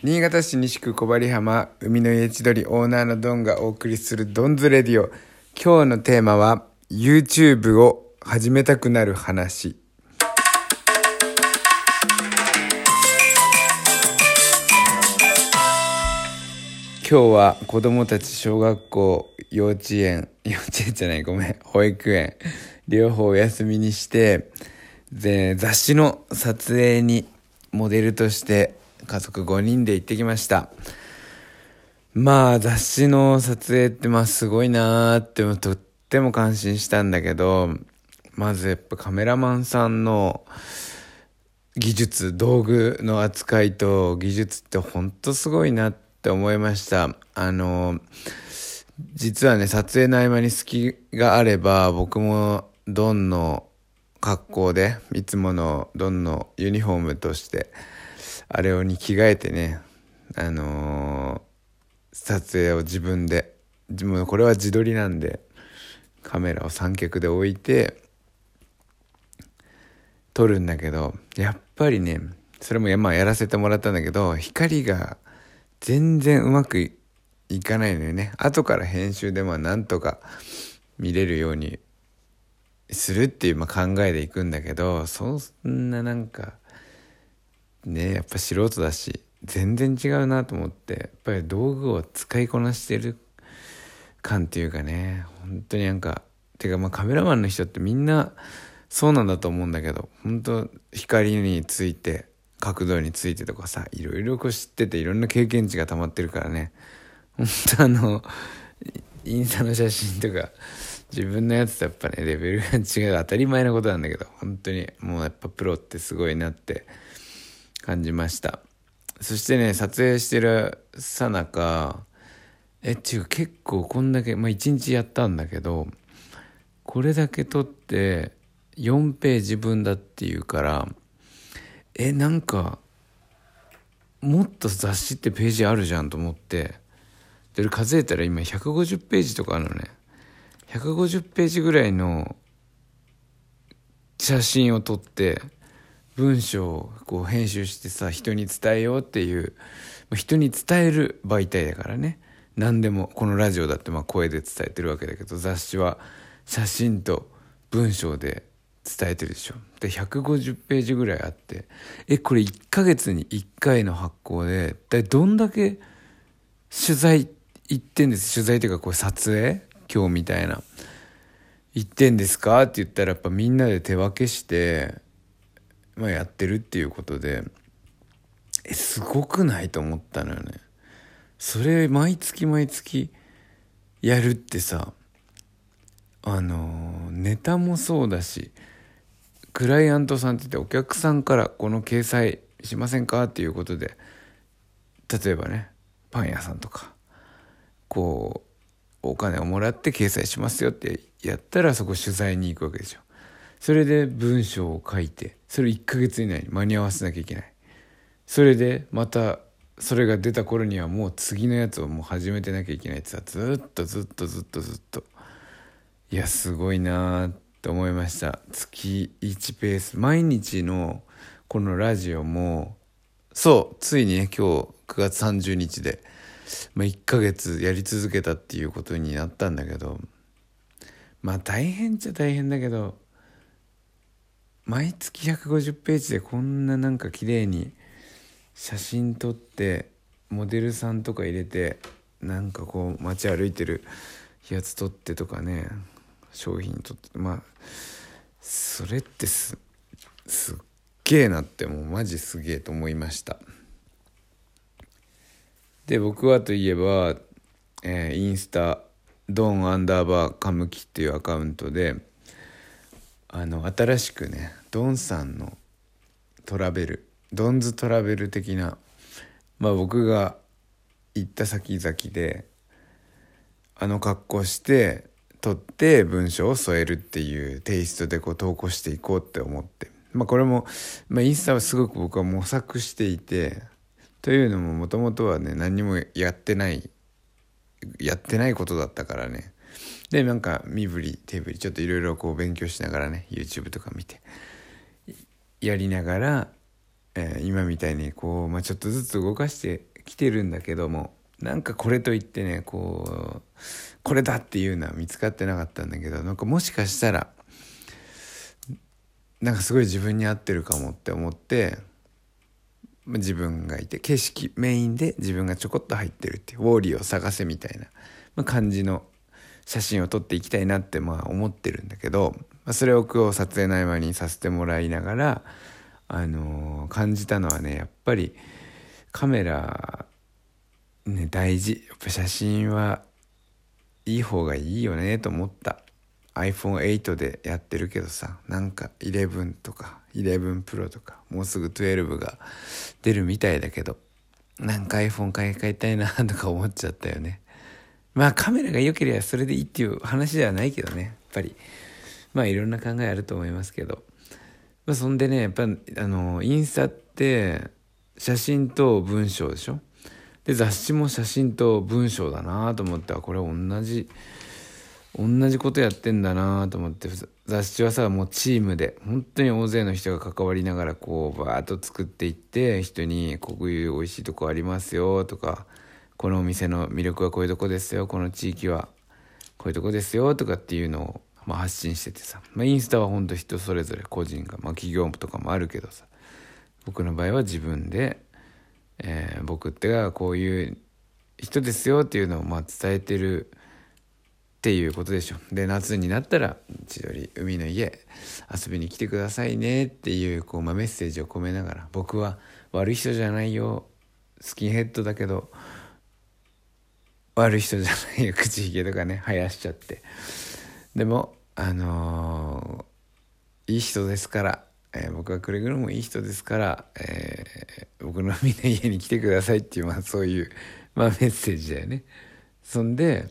新潟市西区小針浜海の家千鳥オーナーのドンがお送りするドンズレディオ。今日のテーマは YouTube を始めたくなる話。今日は子供たち小学校幼稚園幼稚園じゃないごめん保育園両方お休みにしてで雑誌の撮影にモデルとして家族5人で行ってきました。まあ雑誌の撮影ってまあすごいなーってとっても感心したんだけどまずやっぱカメラマンさんの技術道具の扱いと技術ってほんとすごいなって思いました。あの実はね撮影の合間に隙があれば僕もドンの格好でいつものドンのユニフォームとしてあれをに着替えてねあのー、撮影を自分で自分これは自撮りなんでカメラを三脚で置いて撮るんだけどやっぱりねそれもまあやらせてもらったんだけど光が全然うまくいかないのよね。後から編集でまあなんとか見れるようにするっていうまあ考えでいくんだけどそんななんかねやっぱ素人だし全然違うなと思ってやっぱり道具を使いこなしてる感っていうかね本当になんかてかまあカメラマンの人ってみんなそうなんだと思うんだけど本当光について角度についてとかさいろいろこう知ってていろんな経験値が溜まってるからね。本当あのインスタの写真とか自分のやつとやっぱねレベルが違う。当たり前のことなんだけど本当にもうやっぱプロってすごいなって感じました。そしてね撮影してるさなかえっていう結構こんだけまあ1日やったんだけどこれだけ撮って4ページ分だっていうからえなんかもっと雑誌ってページあるじゃんと思ってで数えたら今150ページとかあるのね。150ページぐらいの写真を撮って文章をこう編集してさ人に伝えようっていう人に伝える媒体だからね。何でもこのラジオだってまあ声で伝えてるわけだけど雑誌は写真と文章で伝えてるでしょ。で150ページぐらいあってえこれ1ヶ月に1回の発行でどんだけ取材行ってんです？取材っていうかこう撮影？今日みたいな。行ってんですか？って言ったらやっぱみんなで手分けしてまあ、やってるっていうことでえすごくないと思ったのよね。それ毎月毎月やるってさあのネタもそうだしクライアントさんって言ってお客さんからこの掲載しませんかっていうことで例えばねパン屋さんとかこうお金をもらって掲載しますよってやったらそこ取材に行くわけでしょ。それで文章を書いてそれ1ヶ月以内に間に合わせなきゃいけない。それでまたそれが出た頃にはもう次のやつをもう始めてなきゃいけないってさずっとずっとずっとずっと。いやすごいなーって思いました。月1ペース。毎日のこのラジオもそうついにね今日9月30日で、まあ、1ヶ月やり続けたっていうことになったんだけどまあ大変っちゃ大変だけど毎月150ページでこんななんか綺麗に写真撮ってモデルさんとか入れてなんかこう街歩いてるやつ撮ってとかね商品撮ってまあそれってすすっげえなってもうマジすげえと思いました。で僕はといえば、えー、インスタドンアンダーバーカムキっていうアカウントであの新しくねドンさんのトラベルドンズトラベル的なまあ僕が行った先々であの格好して撮って文章を添えるっていうテイストでこう投稿していこうって思って。まあこれも、まあ、インスタはすごく僕は模索していてというのももともとはね何もやってないやってないことだったからね。でなんか身振り手振りちょっといろいろこう勉強しながらね YouTube とか見てやりながら、えー、今みたいにこう、まあ、ちょっとずつ動かして来てるんだけどもなんかこれといってねこうこれだっていうのは見つかってなかったんだけどなんかもしかしたらなんかすごい自分に合ってるかもって思って自分がいて景色メインで自分がちょこっと入ってるっていうウォーリーを探せみたいな感じの写真を撮っていきたいなってまあ思ってるんだけどそれを今日撮影の合間にさせてもらいながら、あのー、感じたのはねやっぱりカメラね大事。やっぱ写真はいい方がいいよねと思った。iPhone8 でやってるけどさなんか11とか11 Pro とかもうすぐ12が出るみたいだけどなんか iPhone 買い替えたいなとか思っちゃったよね。まあカメラが良ければそれでいいっていう話ではないけどね。やっぱり。まあいろんな考えあると思いますけど、まあ、そんでねやっぱあのインスタって写真と文章でしょ。で雑誌も写真と文章だなと思ってこれ同じ同じことやってんだなと思って雑誌はさもうチームで本当に大勢の人が関わりながらこうバーッと作っていって人に「こういう美味しいとこありますよ」とか「このお店の魅力はこういうとこですよこの地域はこういうとこですよ」とかっていうのを、まあ、発信しててさ、まあ、インスタは本当人それぞれ個人が、まあ、企業とかもあるけどさ僕の場合は自分で、えー、僕ってがこういう人ですよっていうのをまあ伝えてるっていうことでしょ。で夏になったら千鳥海の家遊びに来てくださいねっていうこう、まあ、メッセージを込めながら僕は悪い人じゃないよスキンヘッドだけど悪い人じゃないよ口ひげとかね生やしちゃって。でもあのー、いい人ですから、えー、僕はくれぐれもいい人ですから、えー、僕の海の家に来てくださいっていう、まあ、そういう、まあ、メッセージだよね。そんで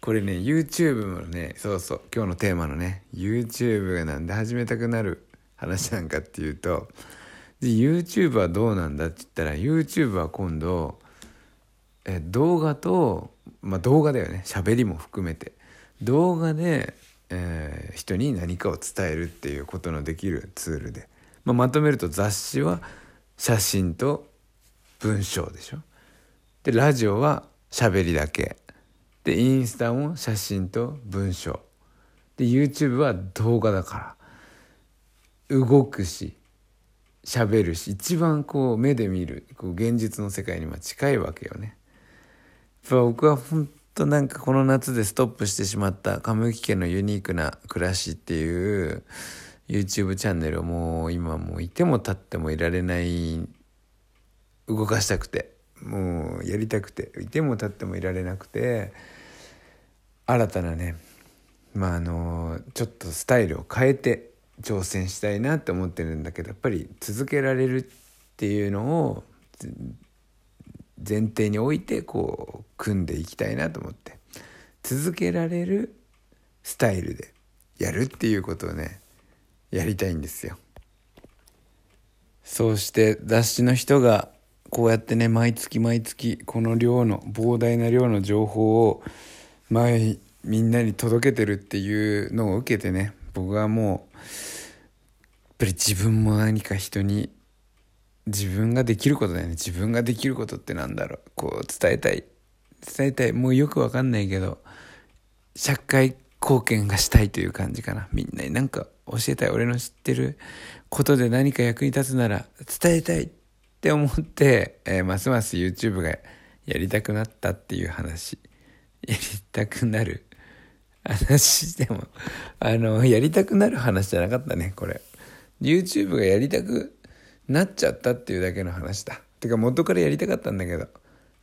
これね YouTube もねそうそう今日のテーマのね YouTube がなんで始めたくなる話なんかっていうとで YouTube はどうなんだって言ったら YouTube は今度え動画とまあ動画だよね。喋りも含めて。動画で、えー、人に何かを伝えるっていうことのできるツールで、まあ、まとめると雑誌は写真と文章でしょ。でラジオは喋りだけ。でインスタも写真と文章。で YouTube は動画だから。動くし喋るし。一番こう目で見るこう現実の世界に近いわけよね。僕は本当なんかこの夏でストップしてしまった亀浮家のユニークな暮らしっていう YouTube チャンネルをもう今もういても立ってもいられない動かしたくてもうやりたくていても立ってもいられなくて新たなねまああのちょっとスタイルを変えて挑戦したいなって思ってるんだけどやっぱり続けられるっていうのを前提に置いてこう組んでいきたいなと思って続けられるスタイルでやるっていうことをねやりたいんですよ。そうして雑誌の人がこうやってね毎月毎月この量の膨大な量の情報を前みんなに届けてるっていうのを受けてね僕はもうやっぱり自分も何か人に自分ができることだよね。自分ができることってなんだろう。こう伝えたい。伝えたい。もうよくわかんないけど社会貢献がしたいという感じかな。みんなに。なんか教えたい。俺の知ってることで何か役に立つなら伝えたいって思って、えー、ますます YouTube がやりたくなったっていう話。やりたくなる。話でもあのやりたくなる話じゃなかったねこれ。YouTube がやりたくなっちゃったっていうだけの話だ。てか元からやりたかったんだけど。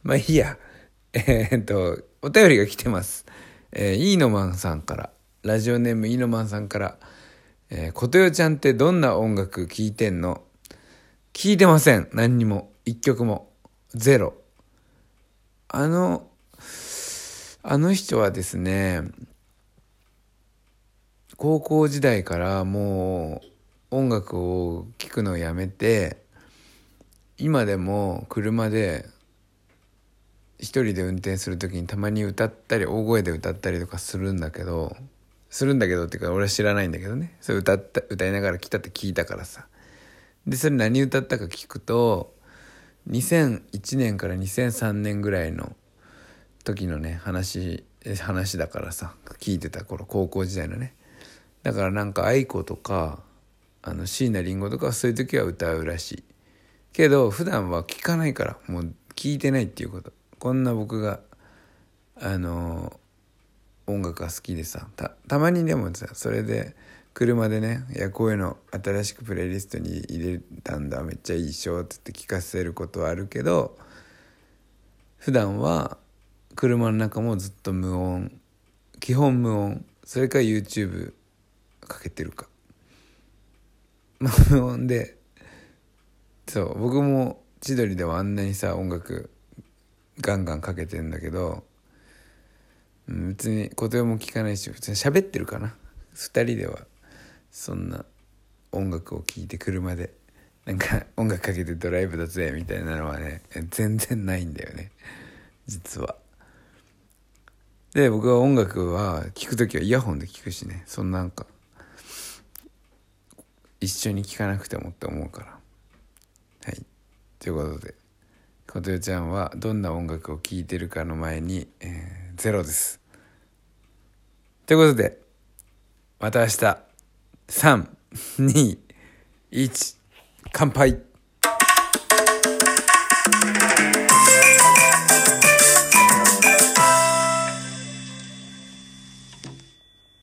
まあいいや。えー、っとお便りが来てます。えー、イーノマンさんから。ラジオネームイーノマンさんから「えー、ことよちゃんってどんな音楽聴いてんの?」聞いてません。何にも。一曲も。ゼロ。あのあの人はですね高校時代からもう音楽を聴くのをやめて今でも車で一人で運転する時にたまに歌ったり大声で歌ったりとかするんだけどするんだけどっていうか俺は知らないんだけどね。それ歌った歌いながら来たって聞いたからさ。でそれ何歌ったか聞くと2001年から2003年ぐらいの時のね話話だからさ聞いてた頃高校時代のね。だからなんか愛子とかあの椎名林檎とかそういう時は歌うらしい。けど普段は聞かないからもう聞いてないっていうこと。こんな僕があの音楽が好きでさたたまにでもさそれで車でね「いやこういうの新しくプレイリストに入れたんだめっちゃいいっしょ」って言って聞かせることはあるけど普段は車の中もずっと無音。基本無音。それか YouTube かけてるか。無 音でそう僕も千鳥ではあんなにさ音楽ガンガンかけてんだけど別に言葉も聞かないし普通に喋ってるかな。2人ではそんな音楽を聴いて車で。なんか音楽かけてドライブだぜみたいなのはね全然ないんだよね。実は。で僕は音楽は聴く時はイヤホンで聴くしね。そんなんか一緒に聞かなくてもって思うから。はい。ということで琴代ちゃんはどんな音楽を聴いてるかの前に、えー、ゼロです。ということでまた明日。321乾杯。